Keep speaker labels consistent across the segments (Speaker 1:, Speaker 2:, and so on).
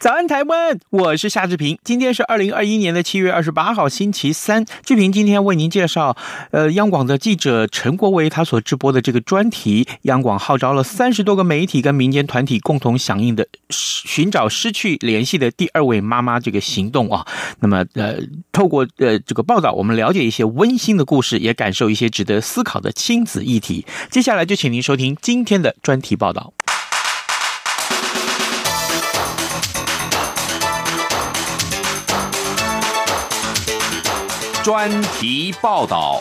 Speaker 1: 早安，台湾！我是夏志平。今天是二零二一年的七月二十八号，星期三。志平今天为您介绍，呃，央广的记者陈国维他所直播的这个专题。央广号召了三十多个媒体跟民间团体共同响应的寻找失去联系的第二位妈妈这个行动啊。那么，呃，透过呃这个报道，我们了解一些温馨的故事，也感受一些值得思考的亲子议题。接下来就请您收听今天的专题报道。
Speaker 2: 专题报道。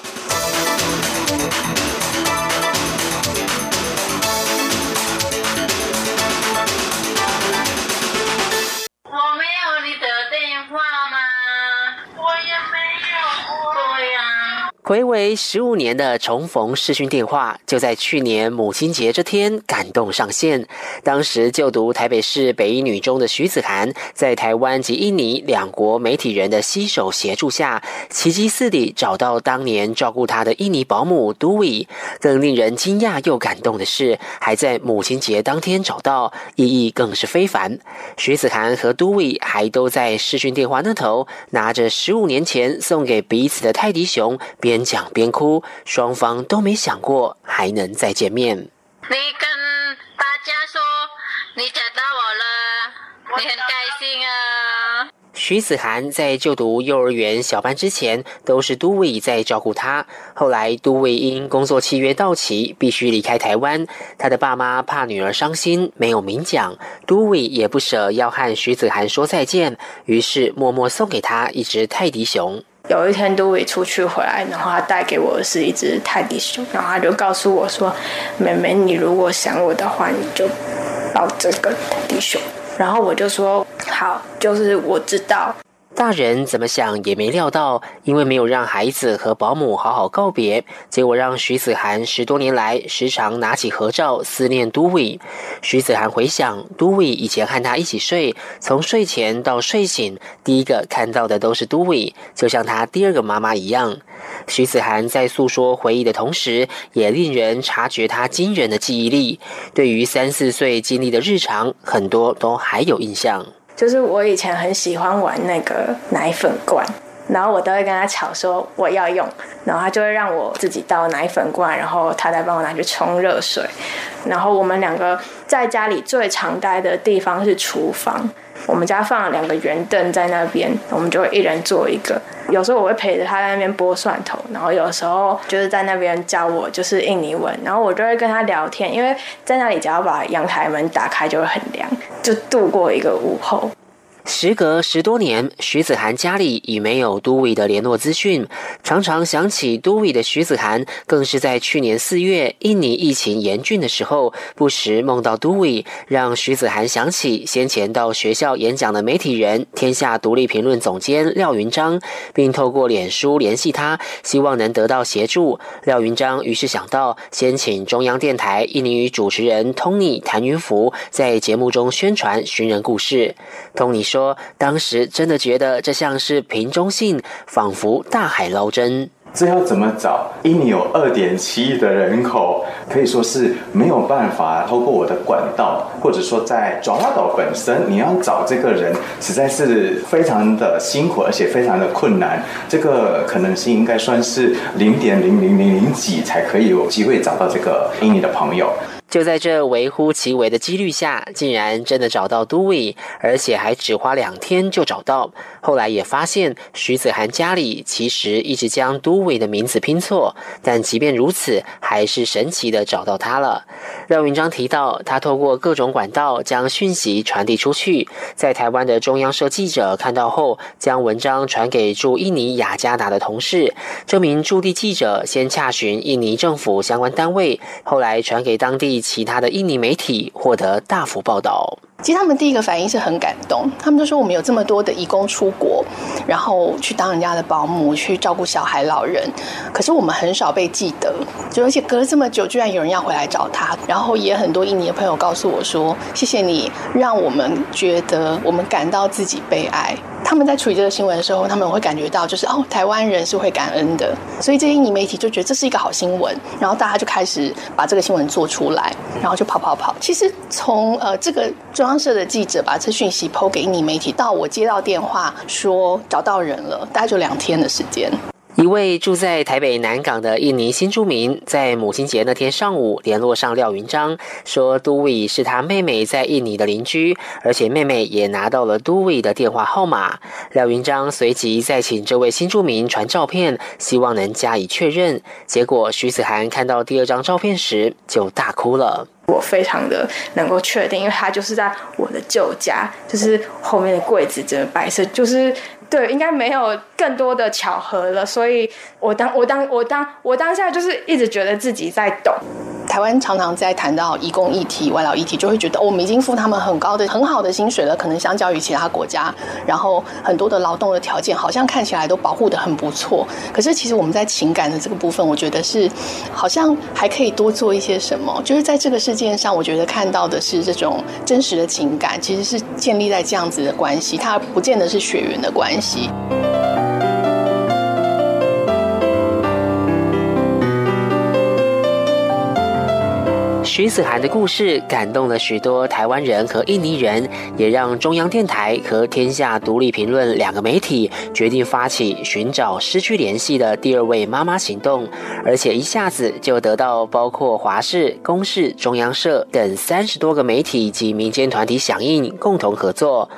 Speaker 3: 睽违十五年的重逢视讯电话，就在去年母亲节这天感动上线。当时就读台北市北一女中的徐子涵，在台湾及印尼两国媒体人的携手协助下，奇迹似地找到当年照顾她的印尼保姆都伟。更令人惊讶又感动的是，还在母亲节当天找到，意义更是非凡。徐子涵和都伟还都在视讯电话那头，拿着十五年前送给彼此的泰迪熊边。边讲边哭，双方都没想过还能再见面。
Speaker 4: 你跟大家说，你找到我了，你很开心啊。
Speaker 3: 徐子涵在就读幼儿园小班之前，都是都伟在照顾他。后来都伟因工作契约到期，必须离开台湾。他的爸妈怕女儿伤心，没有明讲。都伟也不舍要和徐子涵说再见，于是默默送给他一只泰迪熊。
Speaker 5: 有一天，杜伟出去回来，然后他带给我的是一只泰迪熊，然后他就告诉我说：“妹妹，你如果想我的话，你就抱这个泰迪熊。”然后我就说：“好，就是我知道。”
Speaker 3: 大人怎么想也没料到，因为没有让孩子和保姆好好告别，结果让徐子涵十多年来时常拿起合照思念都伟。徐子涵回想，都伟以前和他一起睡，从睡前到睡醒，第一个看到的都是都伟，就像他第二个妈妈一样。徐子涵在诉说回忆的同时，也令人察觉他惊人的记忆力，对于三四岁经历的日常，很多都还有印象。
Speaker 5: 就是我以前很喜欢玩那个奶粉罐，然后我都会跟他吵说我要用，然后他就会让我自己倒奶粉罐，然后他再帮我拿去冲热水。然后我们两个在家里最常待的地方是厨房。我们家放了两个圆凳在那边，我们就会一人做一个。有时候我会陪着他在那边剥蒜头，然后有时候就是在那边教我就是印尼文，然后我就会跟他聊天，因为在那里只要把阳台门打开就会很凉，就度过一个午后。
Speaker 3: 时隔十多年，徐子涵家里已没有都伟的联络资讯。常常想起都伟的徐子涵，更是在去年四月印尼疫情严峻的时候，不时梦到都伟，让徐子涵想起先前到学校演讲的媒体人、天下独立评论总监廖云章，并透过脸书联系他，希望能得到协助。廖云章于是想到，先请中央电台印尼语主持人 Tony 谭云福在节目中宣传寻人故事。Tony 说。说当时真的觉得这像是瓶中信，仿佛大海捞针。
Speaker 6: 这要怎么找？印尼有二点七亿的人口，可以说是没有办法透过我的管道，或者说在爪哇岛本身，你要找这个人，实在是非常的辛苦，而且非常的困难。这个可能性应该算是零点零零零零几才可以有机会找到这个印尼的朋友。
Speaker 3: 就在这微乎其微的几率下，竟然真的找到都纬，而且还只花两天就找到。后来也发现徐子涵家里其实一直将都纬的名字拼错，但即便如此，还是神奇的找到他了。廖云章提到，他透过各种管道将讯息传递出去，在台湾的中央社记者看到后，将文章传给驻印尼雅加达的同事。这名驻地记者先洽询印尼政府相关单位，后来传给当地。其他的印尼媒体获得大幅报道。
Speaker 7: 其实他们第一个反应是很感动，他们就说我们有这么多的移工出国，然后去当人家的保姆，去照顾小孩、老人，可是我们很少被记得，就而且隔了这么久，居然有人要回来找他，然后也很多印尼的朋友告诉我说，谢谢你，让我们觉得我们感到自己被爱。他们在处理这个新闻的时候，他们会感觉到就是哦，台湾人是会感恩的，所以这些印尼媒体就觉得这是一个好新闻，然后大家就开始把这个新闻做出来，然后就跑跑跑。其实从呃这个央社的记者把这讯息抛给印尼媒体，到我接到电话说找到人了，大概就两天的时间。
Speaker 3: 一位住在台北南港的印尼新住民，在母亲节那天上午联络上廖云章，说都纬是他妹妹在印尼的邻居，而且妹妹也拿到了都纬的电话号码。廖云章随即再请这位新住民传照片，希望能加以确认。结果徐子涵看到第二张照片时就大哭了。
Speaker 5: 我非常的能够确定，因为他就是在我的旧家，就是后面的柜子整个白色，就是。对，应该没有更多的巧合了，所以我当我当我当我当下就是一直觉得自己在懂。
Speaker 7: 台湾常常在谈到移工议题、外劳议题，就会觉得、我们已经付他们很高的、很好的薪水了，可能相较于其他国家，然后很多的劳动的条件好像看起来都保护得很不错。可是其实我们在情感的这个部分，我觉得是好像还可以多做一些什么。就是在这个事件上，我觉得看到的是这种真实的情感，其实是建立在这样子的关系，它不见得是血缘的关系。
Speaker 3: 徐子涵的故事感动了许多台湾人和印尼人，也让中央电台和天下独立评论两个媒体决定发起寻找失去联系的第二位妈妈行动，而且一下子就得到包括华视、公视、中央社等三十多个媒体及民间团体响应，共同合作。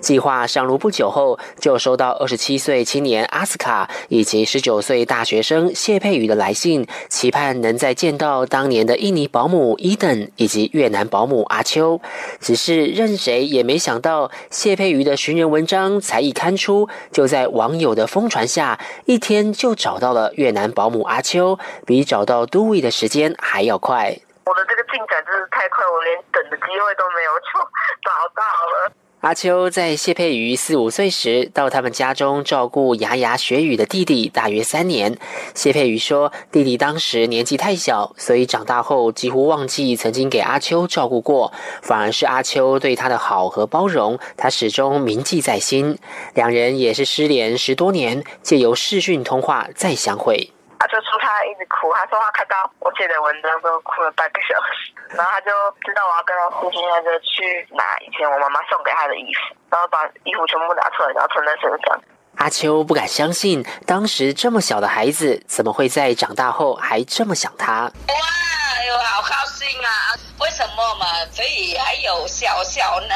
Speaker 3: 计划上路不久后，就收到二十七岁青年阿斯卡以及十九岁大学生谢佩瑜的来信，期盼能再见到当年的印尼保姆。伊登以及越南保姆阿秋，只是任谁也没想到，谢佩瑜的寻人文章才一刊出，就在网友的疯传下，一天就找到了越南保姆阿秋，比找到都纬的时间还要快。
Speaker 4: 我的这个进展真是太快，我连等的机会都没有，就找到了。
Speaker 3: 阿秋在谢佩瑜四五岁时到他们家中照顾牙牙学语的弟弟，大约三年。谢佩瑜说，弟弟当时年纪太小，所以长大后几乎忘记曾经给阿秋照顾过，反而是阿秋对他的好和包容，他始终铭记在心。两人也是失联十多年，借由视讯通话再相会。
Speaker 4: 阿秋说他一直哭，他说他看到我写的文章都哭了半个小时。然后他就知道我要跟他父亲他就去拿以前我妈妈送给他的衣服，然后把衣服全部拿出来，然后穿在身上。
Speaker 3: 阿秋不敢相信，当时这么小的孩子，怎么会在长大后还这么想他？
Speaker 8: 哇，哟，好高兴啊！为什么嘛？所以还有小小呢，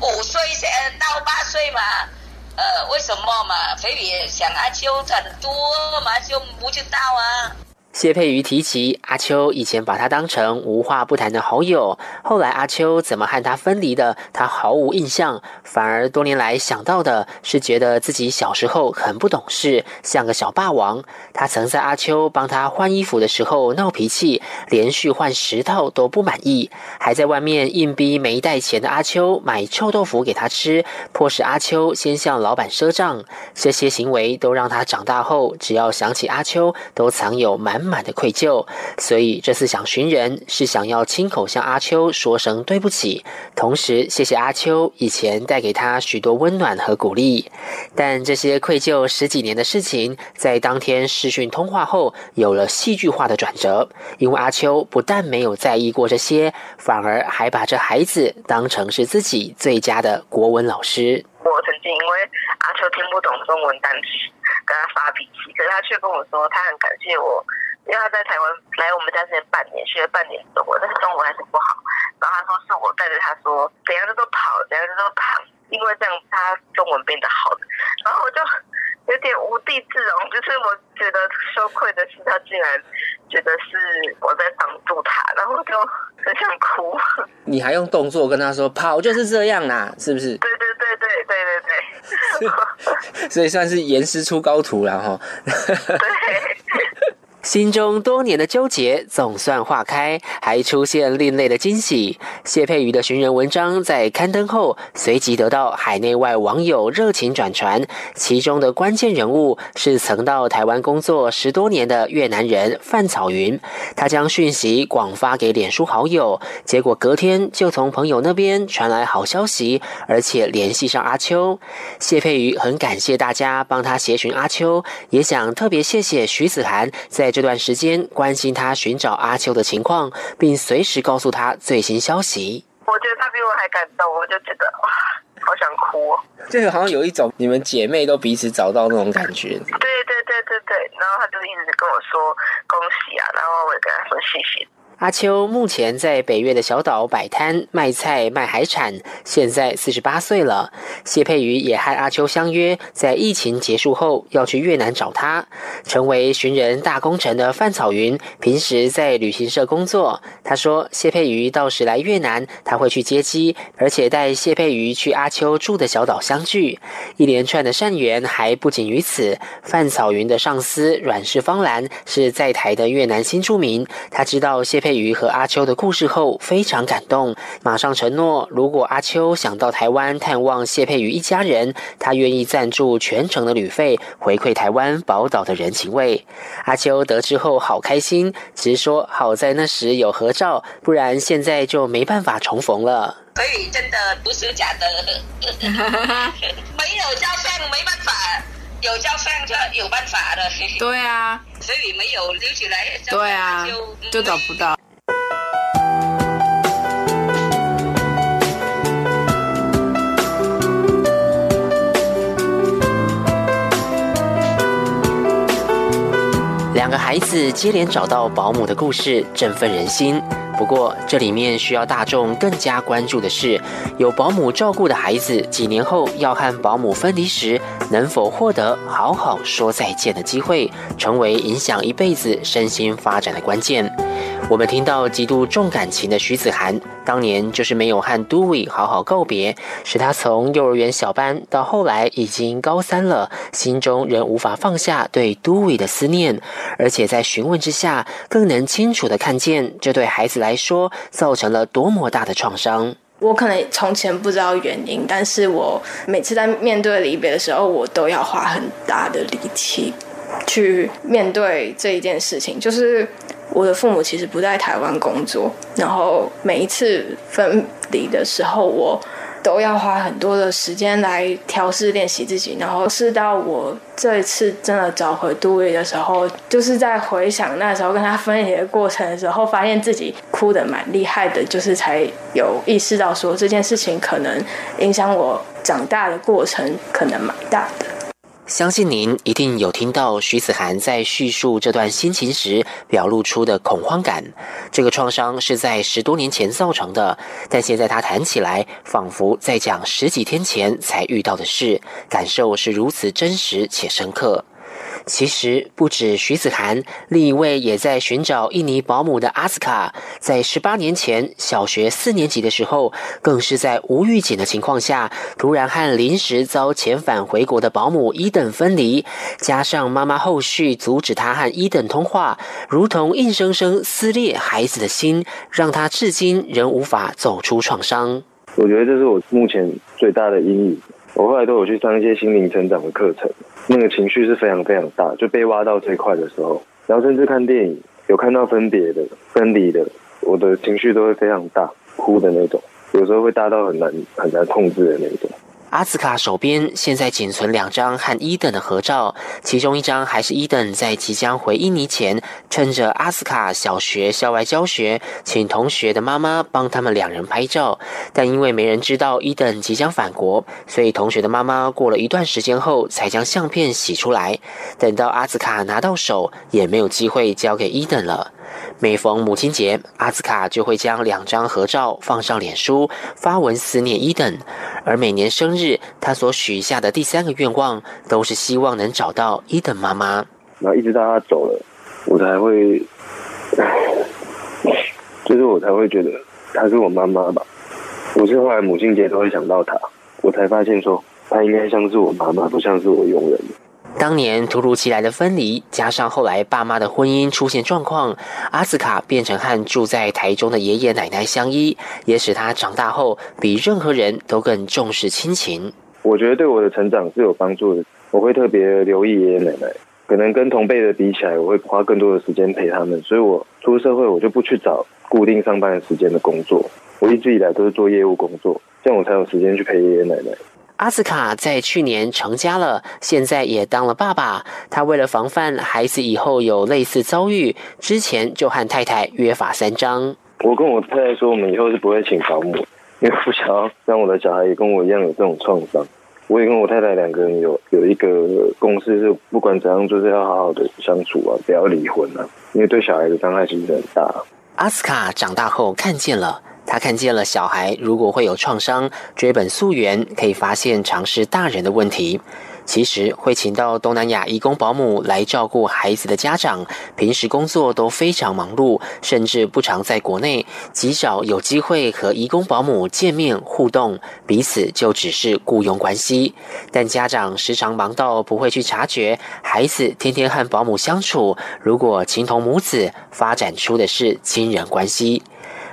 Speaker 8: 五岁到八岁嘛？呃，为什么嘛？菲比想阿秋很多嘛，阿秋不知道啊。
Speaker 3: 谢佩瑜提起阿秋以前把他当成无话不谈的好友，后来阿秋怎么和他分离的，他毫无印象，反而多年来想到的是觉得自己小时候很不懂事，像个小霸王。他曾在阿秋帮他换衣服的时候闹脾气，连续换十套都不满意，还在外面硬逼没带钱的阿秋买臭豆腐给他吃，迫使阿秋先向老板赊账。这些行为都让他长大后只要想起阿秋，都藏有满。满的愧疚，所以这次想寻人是想要亲口向阿秋说声对不起，同时谢谢阿秋以前带给他许多温暖和鼓励。但这些愧疚十几年的事情，在当天视讯通话后有了戏剧化的转折，因为阿秋不但没有在意过这些，反而还把这孩子当成是自己最佳的国文老师。
Speaker 4: 我曾经因为阿秋听不懂中文单词，跟他发脾气，可他却跟我说他很感谢我。因为他在台湾来我们家之前半年，学了半年中文，但是中文还是不好。然后他说是我带着他说，怎样都跑，怎样都胖，因为这样他中文变得好的。然后我就。有点无地自容，就是我觉得羞愧的是，他竟然觉得是我在挡住他，然后就很想哭。
Speaker 3: 你还用动作跟他说跑就是这样啦，是不是？
Speaker 4: 对对对对对对对。
Speaker 3: 所以算是严师出高徒了哈。
Speaker 4: 对。
Speaker 3: 心中多年的纠结总算化开，还出现另类的惊喜。谢佩瑜的寻人文章在刊登后，随即得到海内外网友热情转传。其中的关键人物是曾到台湾工作十多年的越南人范草云。他将讯息广发给脸书好友，结果隔天就从朋友那边传来好消息，而且联系上阿秋。谢佩瑜很感谢大家帮他协寻阿秋，也想特别谢谢徐子涵在。这段时间关心他寻找阿秋的情况，并随时告诉他最新消息。
Speaker 4: 我觉得他比我还感动，我就觉得哇，好想哭哦。
Speaker 3: 这个好像有一种你们姐妹都彼此找到那种感觉。
Speaker 4: 对对对对对，然后他就一直跟我说恭喜啊，然后我也跟他说谢谢。
Speaker 3: 阿秋目前在北越的小岛摆摊卖菜卖海产，现在四十八岁了。谢佩瑜也和阿秋相约，在疫情结束后要去越南找他。成为寻人大功臣的范草云，平时在旅行社工作。他说，谢佩瑜到时来越南，他会去接机，而且带谢佩瑜去阿秋住的小岛相聚。一连串的善缘还不仅于此。范草云的上司阮氏芳兰是在台的越南新住民，他知道谢。佩瑜和阿秋的故事后非常感动，马上承诺，如果阿秋想到台湾探望谢佩瑜一家人，他愿意赞助全程的旅费，回馈台湾宝岛的人情味。阿秋得知后好开心，直说好在那时有合照，不然现在就没办法重逢了。
Speaker 8: 所以真的不是假的，没有照相没办法，有照相就有办法的。
Speaker 9: 对啊。
Speaker 8: 所以没有留起来，
Speaker 9: 对啊，就找不到。
Speaker 3: 两个孩子接连找到保姆的故事，振奋人心。不过，这里面需要大众更加关注的是，有保姆照顾的孩子，几年后要和保姆分离时，能否获得好好说再见的机会，成为影响一辈子身心发展的关键。我们听到极度重感情的徐子涵，当年就是没有和都伟好好告别，使他从幼儿园小班到后来已经高三了，心中仍无法放下对都伟的思念，而且在询问之下，更能清楚地看见这对孩子来说造成了多么大的创伤。
Speaker 5: 我可能从前不知道原因，但是我每次在面对离别的时候，我都要花很大的力气去面对这一件事情，就是。我的父母其实不在台湾工作，然后每一次分离的时候，我都要花很多的时间来调试练习自己，然后是到我这一次真的找回杜伟的时候，就是在回想那时候跟他分离的过程的时候，发现自己哭的蛮厉害的，就是才有意识到说这件事情可能影响我长大的过程，可能蛮大的。
Speaker 3: 相信您一定有听到徐子涵在叙述这段心情时表露出的恐慌感。这个创伤是在十多年前造成的，但现在他谈起来，仿佛在讲十几天前才遇到的事，感受是如此真实且深刻。其实不止徐子涵，另一位也在寻找印尼保姆的阿斯卡，在十八年前小学四年级的时候，更是在无预警的情况下，突然和临时遭遣返回国的保姆伊等分离，加上妈妈后续阻止他和伊等通话，如同硬生生撕裂孩子的心，让他至今仍无法走出创伤。
Speaker 10: 我觉得这是我目前最大的阴影。我后来都有去上一些心灵成长的课程。那个情绪是非常非常大，就被挖到最快的时候，然后甚至看电影有看到分别的、分离的，我的情绪都会非常大，哭的那种，有时候会大到很难很难控制的那种。
Speaker 3: 阿兹卡手边现在仅存两张和伊登的合照，其中一张还是伊登在即将回印尼前，趁着阿兹卡小学校外教学，请同学的妈妈帮他们两人拍照。但因为没人知道伊登即将返国，所以同学的妈妈过了一段时间后才将相片洗出来。等到阿兹卡拿到手，也没有机会交给伊登了。每逢母亲节，阿兹卡就会将两张合照放上脸书，发文思念伊登。而每年生日，他所许下的第三个愿望，都是希望能找到伊登妈妈。
Speaker 10: 然后一直到他走了，我才会，就是我才会觉得她是我妈妈吧。我是后来母亲节都会想到她，我才发现说，她应该像是我妈妈，不像是我佣人。
Speaker 3: 当年突如其来的分离，加上后来爸妈的婚姻出现状况，阿斯卡变成和住在台中的爷爷奶奶相依，也使他长大后比任何人都更重视亲情。
Speaker 10: 我觉得对我的成长是有帮助的，我会特别留意爷爷奶奶，可能跟同辈的比起来，我会花更多的时间陪他们，所以我出社会我就不去找固定上班的时间的工作，我一直以来都是做业务工作，这样我才有时间去陪爷爷奶奶。
Speaker 3: 阿斯卡在去年成家了，现在也当了爸爸。他为了防范孩子以后有类似遭遇，之前就和太太约法三章。
Speaker 10: 我跟我太太说，我们以后是不会请保姆，因为不想要让我的小孩也跟我一样有这种创伤。我也跟我太太两个人有有一个共识，是不管怎样，就是要好好的相处啊，不要离婚啊，因为对小孩的伤害其实很大。
Speaker 3: 阿斯卡长大后看见了。他看见了小孩如果会有创伤，追本溯源可以发现常是大人的问题。其实会请到东南亚义工保姆来照顾孩子的家长，平时工作都非常忙碌，甚至不常在国内，极少有机会和义工保姆见面互动，彼此就只是雇佣关系。但家长时常忙到不会去察觉，孩子天天和保姆相处，如果情同母子，发展出的是亲人关系。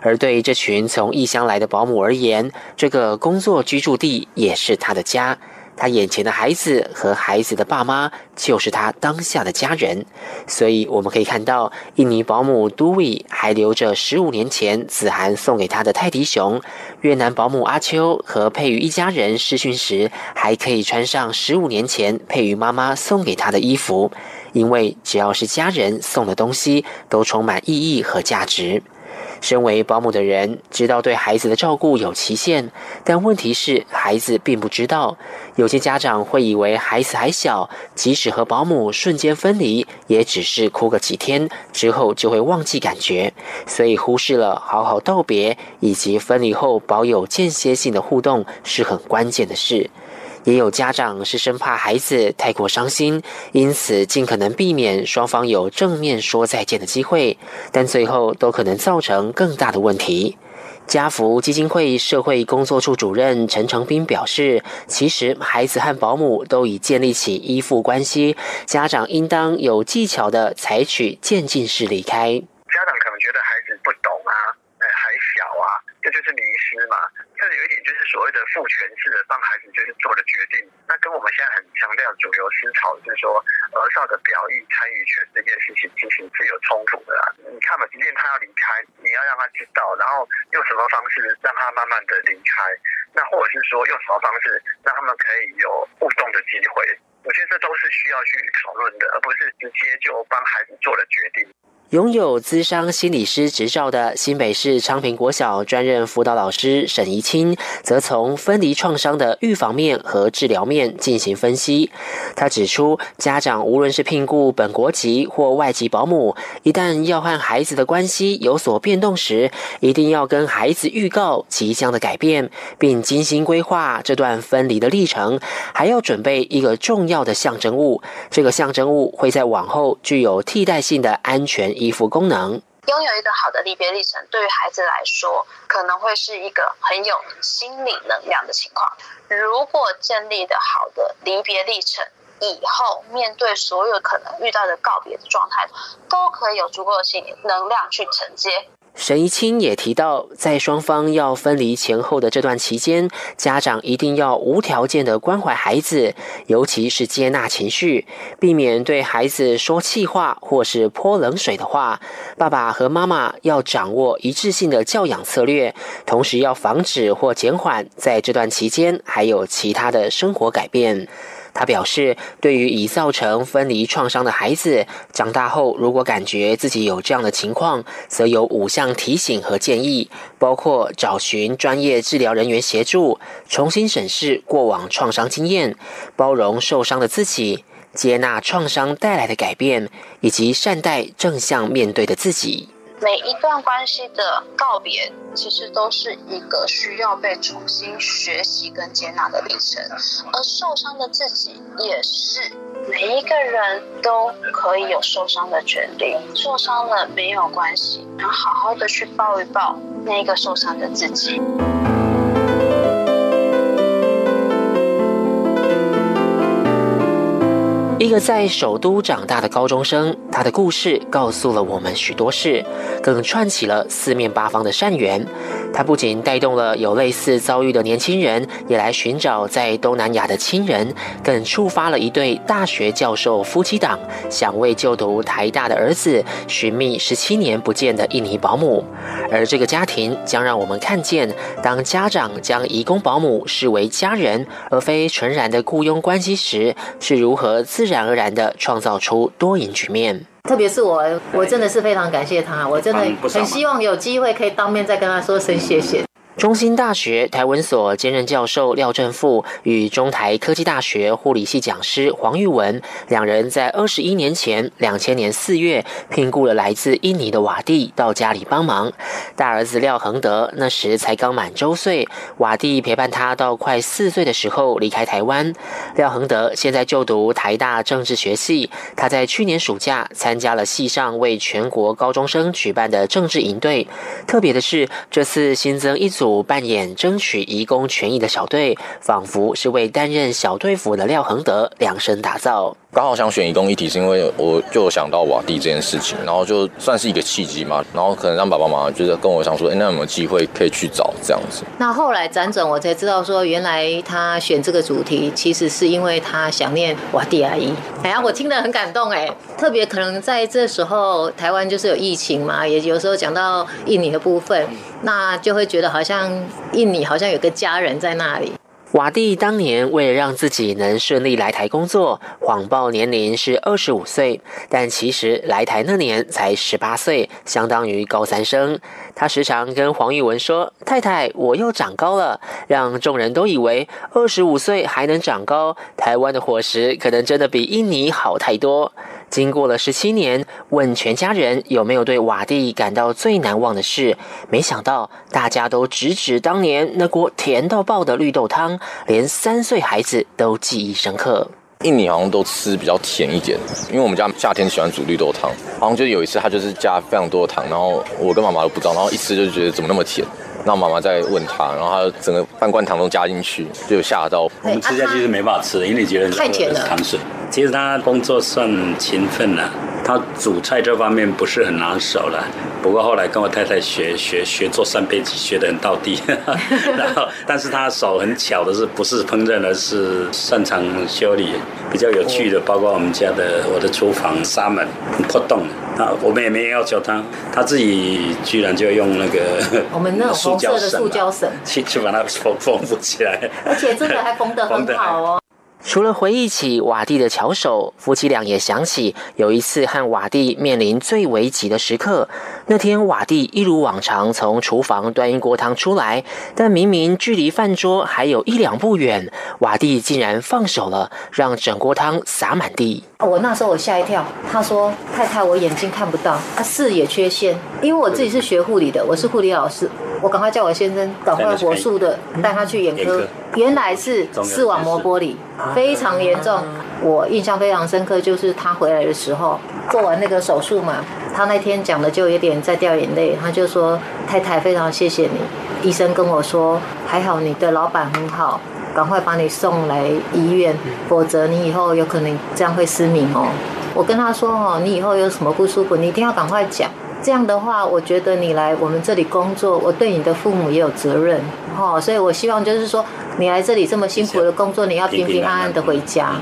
Speaker 3: 而对这群从异乡来的保姆而言，这个工作居住地也是他的家。他眼前的孩子和孩子的爸妈就是他当下的家人。所以我们可以看到，印尼保姆都维还留着十五年前子涵送给他的泰迪熊。越南保姆阿秋和佩瑜一家人视讯时，还可以穿上十五年前佩瑜妈妈送给他的衣服。因为只要是家人送的东西，都充满意义和价值。身为保姆的人知道对孩子的照顾有期限，但问题是孩子并不知道。有些家长会以为孩子还小，即使和保姆瞬间分离，也只是哭个几天，之后就会忘记感觉，所以忽视了好好道别以及分离后保有间歇性的互动是很关键的事。也有家长是生怕孩子太过伤心，因此尽可能避免双方有正面说再见的机会，但最后都可能造成更大的问题。家福基金会社会工作处主任陈成斌表示，其实孩子和保姆都已建立起依附关系，家长应当有技巧地采取渐进式离开。
Speaker 11: 家长可能觉得孩子不懂啊，还小啊，这就是迷失嘛。这里有一点就是所谓的父权式的帮孩子就是做了决定，那跟我们现在很强调主流思潮，就是说儿少的表意参与权这件事情其实是有冲突的啦。你看嘛，即便他要离开，你要让他知道，然后用什么方式让他慢慢的离开，那或者是说用什么方式让他们可以有互动的机会，我觉得这都是需要去讨论的，而不是直接就帮孩子做了决定。
Speaker 3: 拥有资商心理师执照的新北市昌平国小专任辅导老师沈怡清，则从分离创伤的预防面和治疗面进行分析。他指出，家长无论是聘雇本国籍或外籍保姆，一旦要和孩子的关系有所变动时，一定要跟孩子预告即将的改变，并精心规划这段分离的历程，还要准备一个重要的象征物。这个象征物会在往后具有替代性的安全依附功能。
Speaker 12: 拥有一个好的离别历程，对于孩子来说，可能会是一个很有心理能量的情况。如果建立的好的离别历程，以后面对所有可能遇到的告别的状态，都可以有足够的心理能量去承接。
Speaker 3: 沈怡清也提到，在双方要分离前后的这段期间，家长一定要无条件的关怀孩子，尤其是接纳情绪，避免对孩子说气话或是泼冷水的话。爸爸和妈妈要掌握一致性的教养策略，同时要防止或减缓在这段期间还有其他的生活改变。他表示，对于已造成分离创伤的孩子，长大后如果感觉自己有这样的情况，则有五项提醒和建议，包括找寻专业治疗人员协助，重新审视过往创伤经验，包容受伤的自己，接纳创伤带来的改变，以及善待正向面对的自己。
Speaker 12: 每一段关系的告别，其实都是一个需要被重新学习跟接纳的历程，而受伤的自己也是。每一个人都可以有受伤的权利，受伤了没有关系，然后好好的去抱一抱那个受伤的自己。
Speaker 3: 一个在首都长大的高中生，他的故事告诉了我们许多事，更串起了四面八方的善缘。他不仅带动了有类似遭遇的年轻人也来寻找在东南亚的亲人，更触发了一对大学教授夫妻档想为就读台大的儿子寻觅十七年不见的印尼保姆。而这个家庭将让我们看见，当家长将移工保姆视为家人，而非纯然的雇佣关系时，是如何自然而然地创造出多赢局面。
Speaker 13: 特别是我，我真的是非常感谢他，我真的很希望有机会可以当面再跟他说声谢谢。
Speaker 3: 中兴大学台文所兼任教授廖正富与中台科技大学护理系讲师黄玉文两人在二十一年前，两千年四月聘雇了来自印尼的瓦蒂到家里帮忙。大儿子廖恒德那时才刚满周岁，瓦蒂陪伴他到快四岁的时候离开台湾。廖恒德现在就读台大政治学系，他在去年暑假参加了系上为全国高中生举办的政治营队。特别的是，这次新增一组。组扮演争取移工权益的小队，仿佛是为担任小队服的廖恒德量身打造。
Speaker 14: 刚好想选移工一体，是因为我就想到瓦地这件事情，然后就算是一个契机嘛，然后可能让爸爸妈妈就是跟我想说，哎，那有没有机会可以去找这样子？
Speaker 13: 那后来辗转我才知道说，原来他选这个主题，其实是因为他想念瓦地阿姨。哎呀，我听得很感动哎，特别可能在这时候台湾就是有疫情嘛，也有时候讲到印尼的部分，那就会觉得好像印尼好像有个家人在那里。
Speaker 3: 瓦蒂当年为了让自己能顺利来台工作，谎报年龄是二十五岁，但其实来台那年才十八岁，相当于高三生。他时常跟黄玉文说：“太太，我又长高了。”让众人都以为二十五岁还能长高，台湾的伙食可能真的比印尼好太多。经过了十七年，问全家人有没有对瓦蒂感到最难忘的事，没想到大家都直指当年那锅甜到爆的绿豆汤，连三岁孩子都记忆深刻。
Speaker 14: 印尼好像都吃比较甜一点，因为我们家夏天喜欢煮绿豆汤，好像就有一次他就是加非常多的糖，然后我跟妈妈都不知道，然后一吃就觉得怎么那么甜。那妈妈在问他，然后他整个半罐糖都加进去，就有吓到。
Speaker 15: 我们吃下去是没办法吃的，因为觉得
Speaker 13: 太甜了。
Speaker 15: 糖水。其实他工作算勤奋了，他煮菜这方面不是很拿手了。不过后来跟我太太学学学做三杯鸡，学得很到底。然后，但是他手很巧的是，不是烹饪，而是擅长修理。比较有趣的，包括我们家的我的厨房纱门破洞，那我们也没要求他，他自己居然就用那个
Speaker 13: 我们那种红色的塑胶绳
Speaker 15: 去 去把它缝缝补起来，
Speaker 13: 而且真的还缝得很好哦。
Speaker 3: 除了回忆起瓦蒂的巧手，夫妻俩也想起有一次和瓦蒂面临最危急的时刻。那天瓦蒂一如往常从厨房端一锅汤出来，但明明距离饭桌还有一两步远，瓦蒂竟然放手了，让整锅汤洒满地。
Speaker 13: 我那时候我吓一跳，他说：“太太，我眼睛看不到，他视野缺陷，因为我自己是学护理的，我是护理老师。”我赶快叫我先生赶快火速的带他去眼科，原来是视网膜剥离，非常严重。我印象非常深刻，就是他回来的时候做完那个手术嘛，他那天讲的就有点在掉眼泪，他就说：“太太，非常谢谢你，医生跟我说还好你的老板很好，赶快把你送来医院，否则你以后有可能这样会失明哦。”我跟他说：“哦，你以后有什么不舒服，你一定要赶快讲。”这样的话，我觉得你来我们这里工作，我对你的父母也有责任，哦，所以我希望就是说，你来这里这么辛苦的工作，你要平平安安的回家。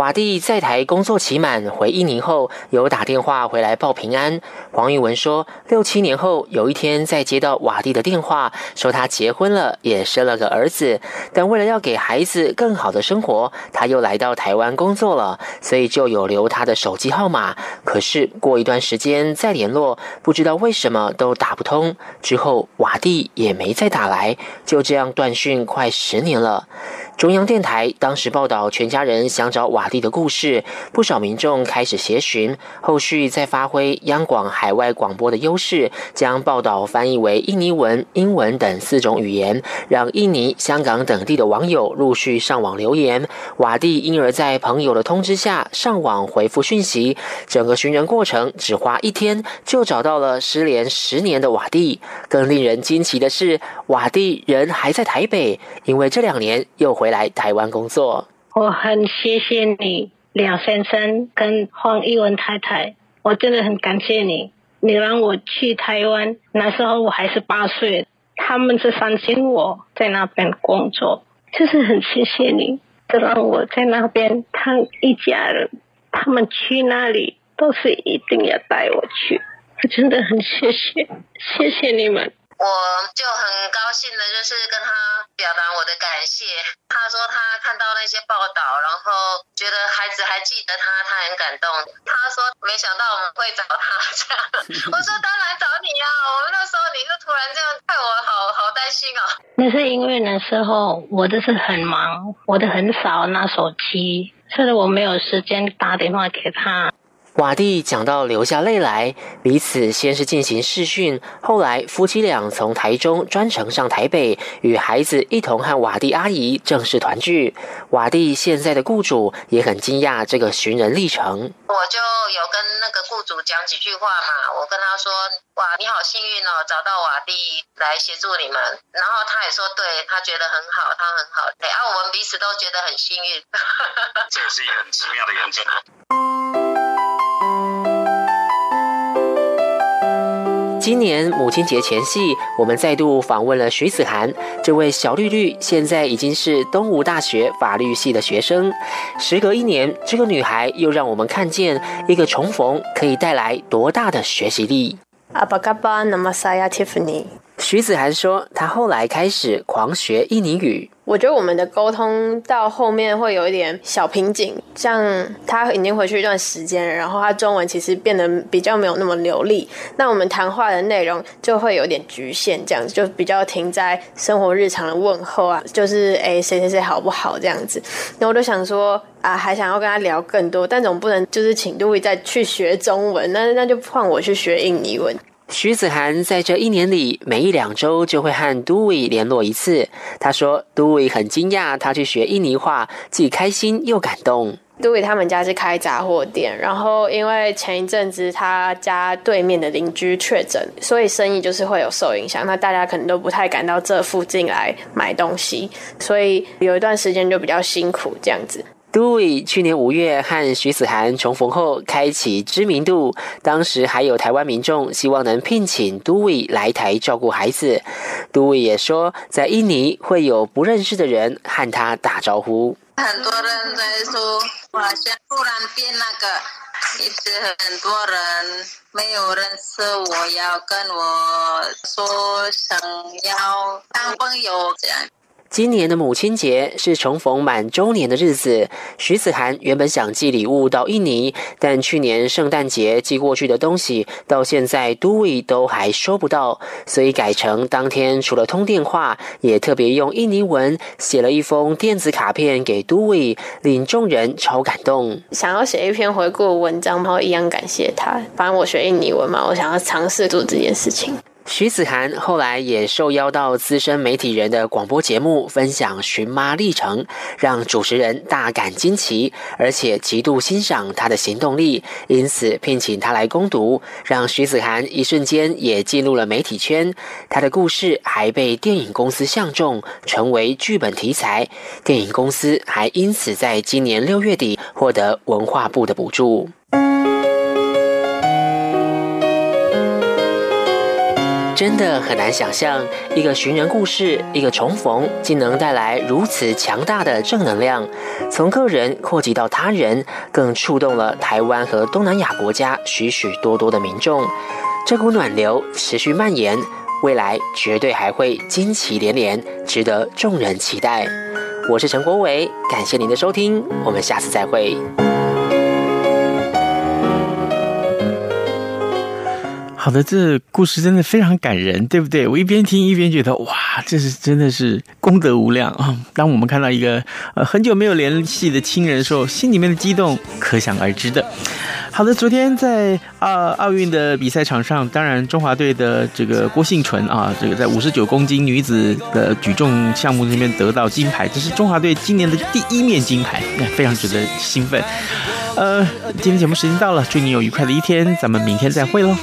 Speaker 3: 瓦蒂在台工作期满回印尼后，有打电话回来报平安。黄玉文说，六七年后有一天再接到瓦蒂的电话，说他结婚了，也生了个儿子，但为了要给孩子更好的生活，他又来到台湾工作了，所以就有留他的手机号码。可是过一段时间再联络，不知道为什么都打不通。之后瓦蒂也没再打来，就这样断讯快十年了。中央电台当时报道全家人想找瓦蒂的故事，不少民众开始协寻，后续再发挥央广海外广播的优势，将报道翻译为印尼文、英文等四种语言，让印尼、香港等地的网友陆续上网留言。瓦蒂因而在朋友的通知下上网回复讯息，整个寻人过程只花一天就找到了失联十年的瓦蒂。更令人惊奇的是，瓦蒂人还在台北，因为这两年又回。来台湾工作，
Speaker 16: 我很谢谢你，梁先生跟黄一文太太，我真的很感谢你。你让我去台湾，那时候我还是八岁，他们是相信我在那边工作，就是很谢谢你，就让我在那边，他一家人，他们去那里都是一定要带我去，我真的很谢谢，谢谢你们。
Speaker 2: 我就很高兴的，就是跟他表达我的感谢。他说他看到那些报道，然后觉得孩子还记得他，他很感动。他说没想到我们会找他 这样。我说当然找你啊，我们那时候你就突然这样，看我好好担心啊。
Speaker 16: 那是因为那时候我就是很忙，我都很少拿手机，甚至我没有时间打电话给他。
Speaker 3: 瓦蒂讲到流下泪来，彼此先是进行试训，后来夫妻俩从台中专程上台北，与孩子一同和瓦蒂阿姨正式团聚。瓦蒂现在的雇主也很惊讶这个寻人历程。
Speaker 2: 我就有跟那个雇主讲几句话嘛，我跟他说：“哇，你好幸运哦，找到瓦蒂来协助你们。”然后他也说：“对，他觉得很好，他很好。”对，啊，我们彼此都觉得很幸运。
Speaker 15: 这也是一个很奇妙的缘分。
Speaker 3: 今年母亲节前夕，我们再度访问了徐子涵。这位小绿绿现在已经是东吴大学法律系的学生。时隔一年，这个女孩又让我们看见一个重逢可以带来多大的学习力。徐子涵说，她后来开始狂学印尼语。
Speaker 17: 我觉得我们的沟通到后面会有一点小瓶颈，像他已经回去一段时间了，然后他中文其实变得比较没有那么流利，那我们谈话的内容就会有点局限，这样子就比较停在生活日常的问候啊，就是哎谁谁谁好不好这样子。那我就想说啊，还想要跟他聊更多，但总不能就是请杜伟再去学中文，那那就换我去学印尼文。
Speaker 3: 徐子涵在这一年里，每一两周就会和都伟联络一次。他说，都伟很惊讶他去学印尼话，既开心又感动。
Speaker 17: 都伟他们家是开杂货店，然后因为前一阵子他家对面的邻居确诊，所以生意就是会有受影响。那大家可能都不太敢到这附近来买东西，所以有一段时间就比较辛苦这样子。
Speaker 3: 都伟去年五月和徐子涵重逢后，开启知名度。当时还有台湾民众希望能聘请都伟来台照顾孩子。都伟也说，在印尼会有不认识的人和他打招呼。
Speaker 2: 很多人在说，好像突然变那个，一直很多人没有认识我，要跟我说想要当朋友这样。
Speaker 3: 今年的母亲节是重逢满周年的日子。徐子涵原本想寄礼物到印尼，但去年圣诞节寄过去的东西，到现在都伟都还收不到，所以改成当天除了通电话，也特别用印尼文写了一封电子卡片给都伟，令众人超感动。
Speaker 17: 想要写一篇回顾文章，然后一样感谢他。反正我学印尼文嘛，我想要尝试做这件事情。
Speaker 3: 徐子涵后来也受邀到资深媒体人的广播节目分享寻妈历程，让主持人大感惊奇，而且极度欣赏他的行动力，因此聘请他来攻读，让徐子涵一瞬间也进入了媒体圈。他的故事还被电影公司相中，成为剧本题材。电影公司还因此在今年六月底获得文化部的补助。真的很难想象，一个寻人故事，一个重逢，竟能带来如此强大的正能量，从个人扩及到他人，更触动了台湾和东南亚国家许许多多的民众。这股暖流持续蔓延，未来绝对还会惊奇连连，值得众人期待。我是陈国伟，感谢您的收听，我们下次再会。
Speaker 1: 好的，这故事真的非常感人，对不对？我一边听一边觉得，哇，这是真的是功德无量啊！当我们看到一个呃很久没有联系的亲人的时候，心里面的激动可想而知的。好的，昨天在奥奥运的比赛场上，当然中华队的这个郭幸淳啊，这个在五十九公斤女子的举重项目那边得到金牌，这是中华队今年的第一面金牌，那非常值得兴奋。呃，今天节目时间到了，祝你有愉快的一天，咱们明天再会喽。